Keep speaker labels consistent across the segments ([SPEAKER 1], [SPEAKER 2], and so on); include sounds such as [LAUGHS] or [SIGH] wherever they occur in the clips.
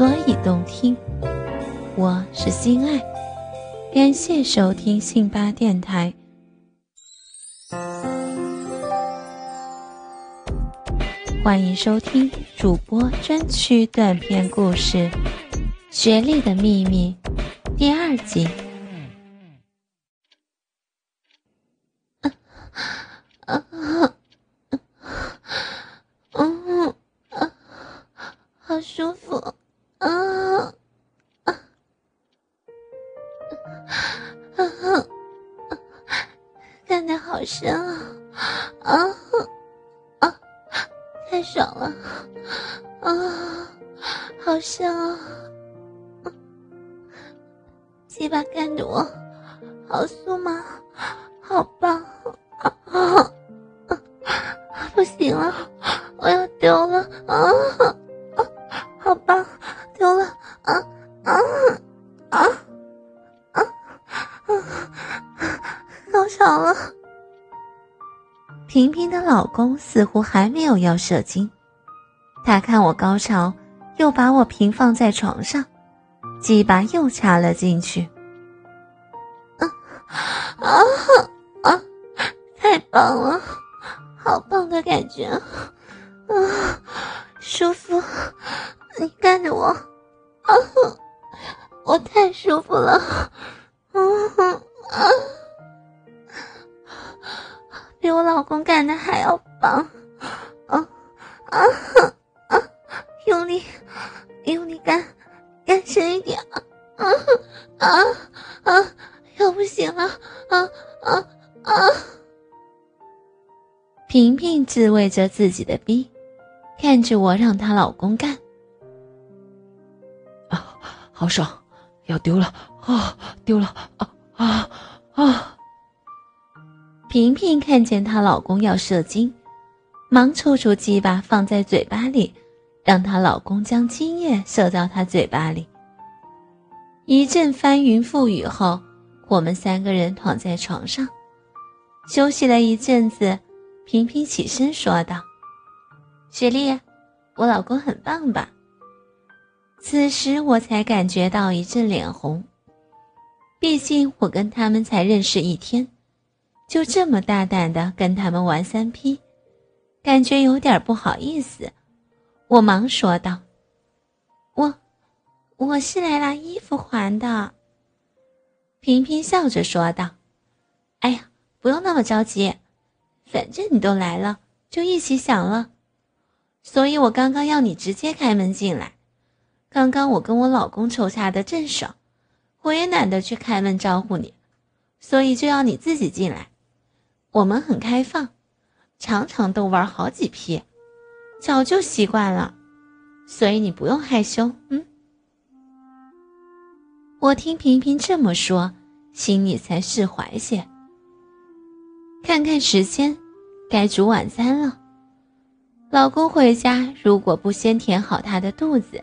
[SPEAKER 1] 所以动听。我是心爱，感谢收听信巴电台。欢迎收听主播专区短篇故事《学历的秘密》第二集。
[SPEAKER 2] 太爽了，啊，好香啊！鸡巴干着我好酥麻，好棒啊！不行了，我要丢了啊啊！好棒，
[SPEAKER 1] 平平的老公似乎还没有要射精，他看我高潮，又把我平放在床上，鸡巴又插了进去。
[SPEAKER 2] 啊啊啊！太棒了！好棒的感觉，啊，舒服！你干着我，啊，我太舒服了，啊啊，比我老公干的还要棒，啊啊啊！用力，用力干，干深一点，啊啊啊！要不行了，啊啊啊！
[SPEAKER 1] 萍萍自慰着自己的逼，看着我让她老公干。
[SPEAKER 3] 啊，好爽，要丢了啊，丢了啊啊啊！
[SPEAKER 1] 萍萍看见她老公要射精，忙抽出鸡巴放在嘴巴里，让她老公将精液射到她嘴巴里。一阵翻云覆雨后，我们三个人躺在床上，休息了一阵子。萍萍起身说道：“雪莉，我老公很棒吧？”此时我才感觉到一阵脸红，毕竟我跟他们才认识一天，就这么大胆的跟他们玩三 P，感觉有点不好意思。我忙说道：“我，我是来拿衣服还的。”萍萍笑着说道：“哎呀，不用那么着急。”反正你都来了，就一起享了。所以我刚刚要你直接开门进来。刚刚我跟我老公抽插的正爽，我也懒得去开门招呼你，所以就要你自己进来。我们很开放，常常都玩好几批，早就习惯了，所以你不用害羞。嗯。我听萍萍这么说，心里才释怀些。看看时间，该煮晚餐了。老公回家如果不先填好他的肚子，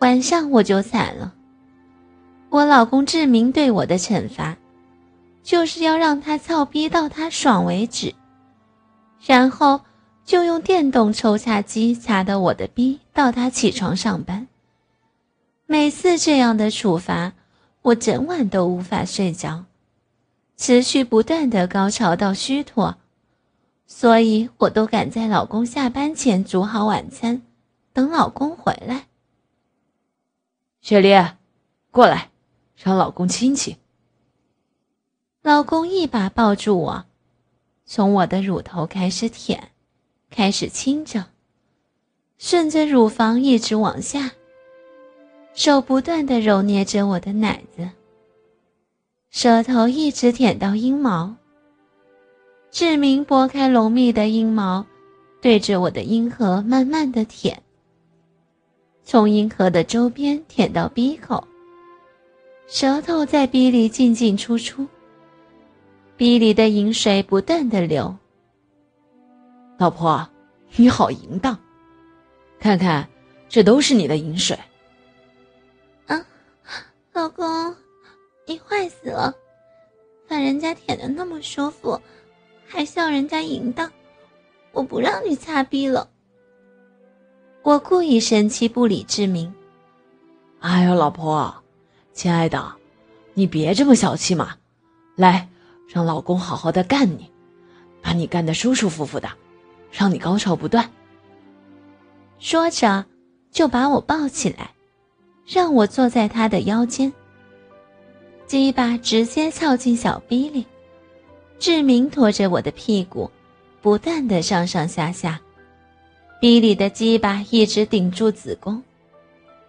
[SPEAKER 1] 晚上我就惨了。我老公志明对我的惩罚，就是要让他操逼到他爽为止，然后就用电动抽插机插到我的逼到他起床上班。每次这样的处罚，我整晚都无法睡着。持续不断的高潮到虚脱，所以我都赶在老公下班前煮好晚餐，等老公回来。
[SPEAKER 3] 雪莉，过来，让老公亲亲。
[SPEAKER 1] 老公一把抱住我，从我的乳头开始舔，开始亲着，顺着乳房一直往下，手不断的揉捏着我的奶子。舌头一直舔到阴毛。志明拨开浓密的阴毛，对着我的阴核慢慢的舔。从阴核的周边舔到鼻口，舌头在鼻里进进出出，鼻里的饮水不断的流。
[SPEAKER 3] 老婆，你好淫荡，看看，这都是你的饮水。
[SPEAKER 2] 啊，老公。你坏死了，把人家舔的那么舒服，还笑人家淫荡，我不让你擦逼了。
[SPEAKER 1] 我故意生气不理志明，
[SPEAKER 3] 哎呦，老婆，亲爱的，你别这么小气嘛！来，让老公好好的干你，把你干得舒舒服服的，让你高潮不断。
[SPEAKER 1] 说着，就把我抱起来，让我坐在他的腰间。鸡巴直接翘进小逼里，志明拖着我的屁股，不断的上上下下，逼里的鸡巴一直顶住子宫，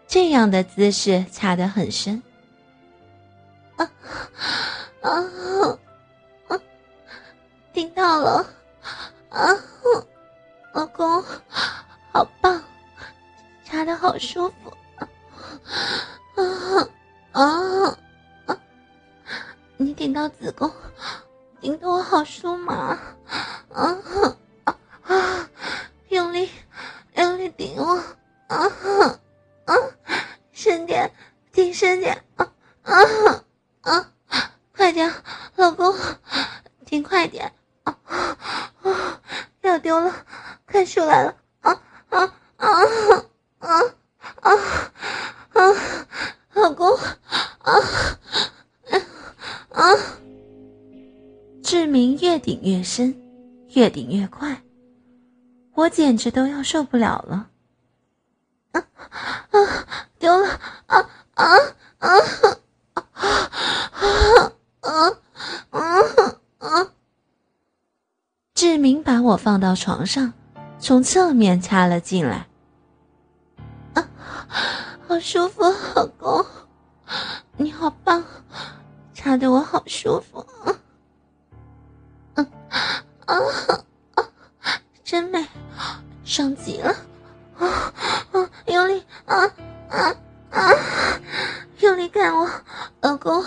[SPEAKER 1] 这样的姿势插得很深。
[SPEAKER 2] 啊 [LAUGHS] 啊！听到了，啊，老公，好棒，插的好舒服，啊啊！啊你顶到子宫，顶得我好舒麻，啊啊啊！用力，用力顶我，啊啊！深点，顶深点，啊啊啊！快点，老公，顶快点，要丢了，快出来了，啊啊啊啊啊啊！老公，啊！啊！
[SPEAKER 1] 志明越顶越深，越顶越快，我简直都要受不了了！
[SPEAKER 2] 啊啊！丢了！啊啊啊啊啊啊啊啊！
[SPEAKER 1] 志明把我放到床上，从侧面插了进来。
[SPEAKER 2] 啊，好舒服，老公，你好棒！插的我好舒服，嗯啊啊，真美，上极了，啊啊，用力啊啊啊，用力干我，老公，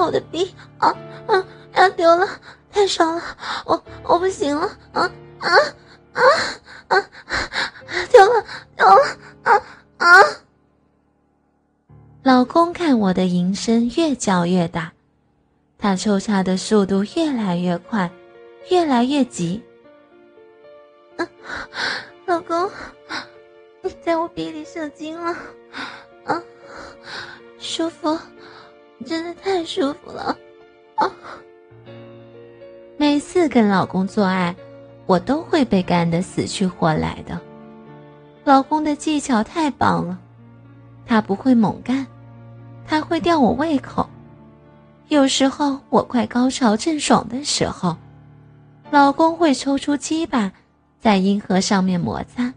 [SPEAKER 2] 我的逼，啊啊，要丢了，太爽了，我我不行了，啊啊啊！啊！丢了，丢了！啊啊！
[SPEAKER 1] 老公看我的淫声越叫越大，他抽插的速度越来越快，越来越急。
[SPEAKER 2] 老公，你在我鼻里射精了，啊，舒服，真的太舒服了，啊！
[SPEAKER 1] 每次跟老公做爱。我都会被干得死去活来的。老公的技巧太棒了，他不会猛干，他会吊我胃口。有时候我快高潮正爽的时候，老公会抽出鸡巴，在阴核上面摩擦，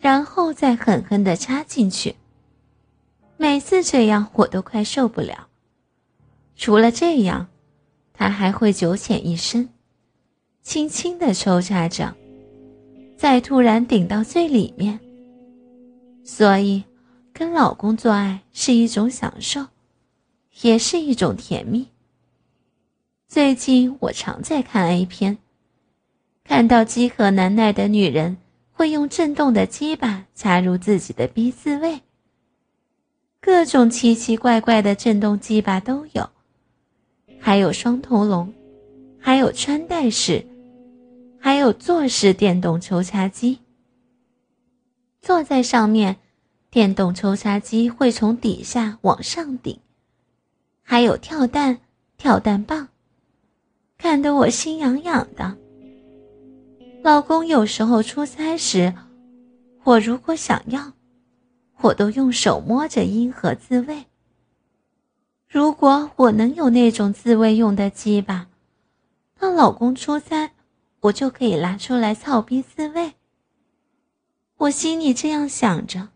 [SPEAKER 1] 然后再狠狠地插进去。每次这样我都快受不了。除了这样，他还会九浅一深。轻轻的抽插着，再突然顶到最里面。所以，跟老公做爱是一种享受，也是一种甜蜜。最近我常在看 A 片，看到饥渴难耐的女人会用震动的鸡巴插入自己的逼自慰，各种奇奇怪怪的震动机吧都有，还有双头龙，还有穿戴式。还有坐式电动抽插机，坐在上面，电动抽插机会从底下往上顶。还有跳蛋、跳蛋棒，看得我心痒痒的。老公有时候出差时，我如果想要，我都用手摸着阴核自慰。如果我能有那种自慰用的鸡巴，那老公出差。我就可以拿出来操逼自慰。我心里这样想着，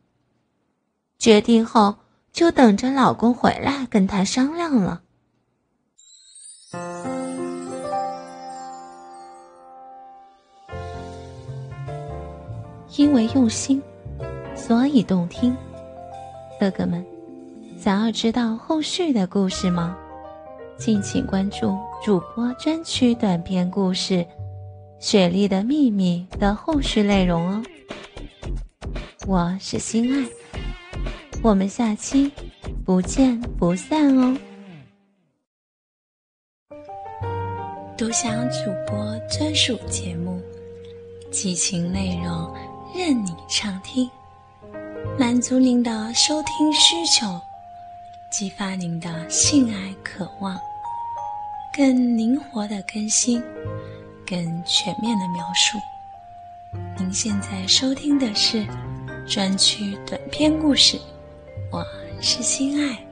[SPEAKER 1] 决定后就等着老公回来跟他商量了。因为用心，所以动听。哥哥们，想要知道后续的故事吗？敬请关注主播专区短篇故事。《雪莉的秘密》的后续内容哦，我是心爱，我们下期不见不散哦。
[SPEAKER 4] 独享主播专属节目，激情内容任你畅听，满足您的收听需求，激发您的性爱渴望，更灵活的更新，更全面的描述。您现在收听的是专区短篇故事，我是心爱。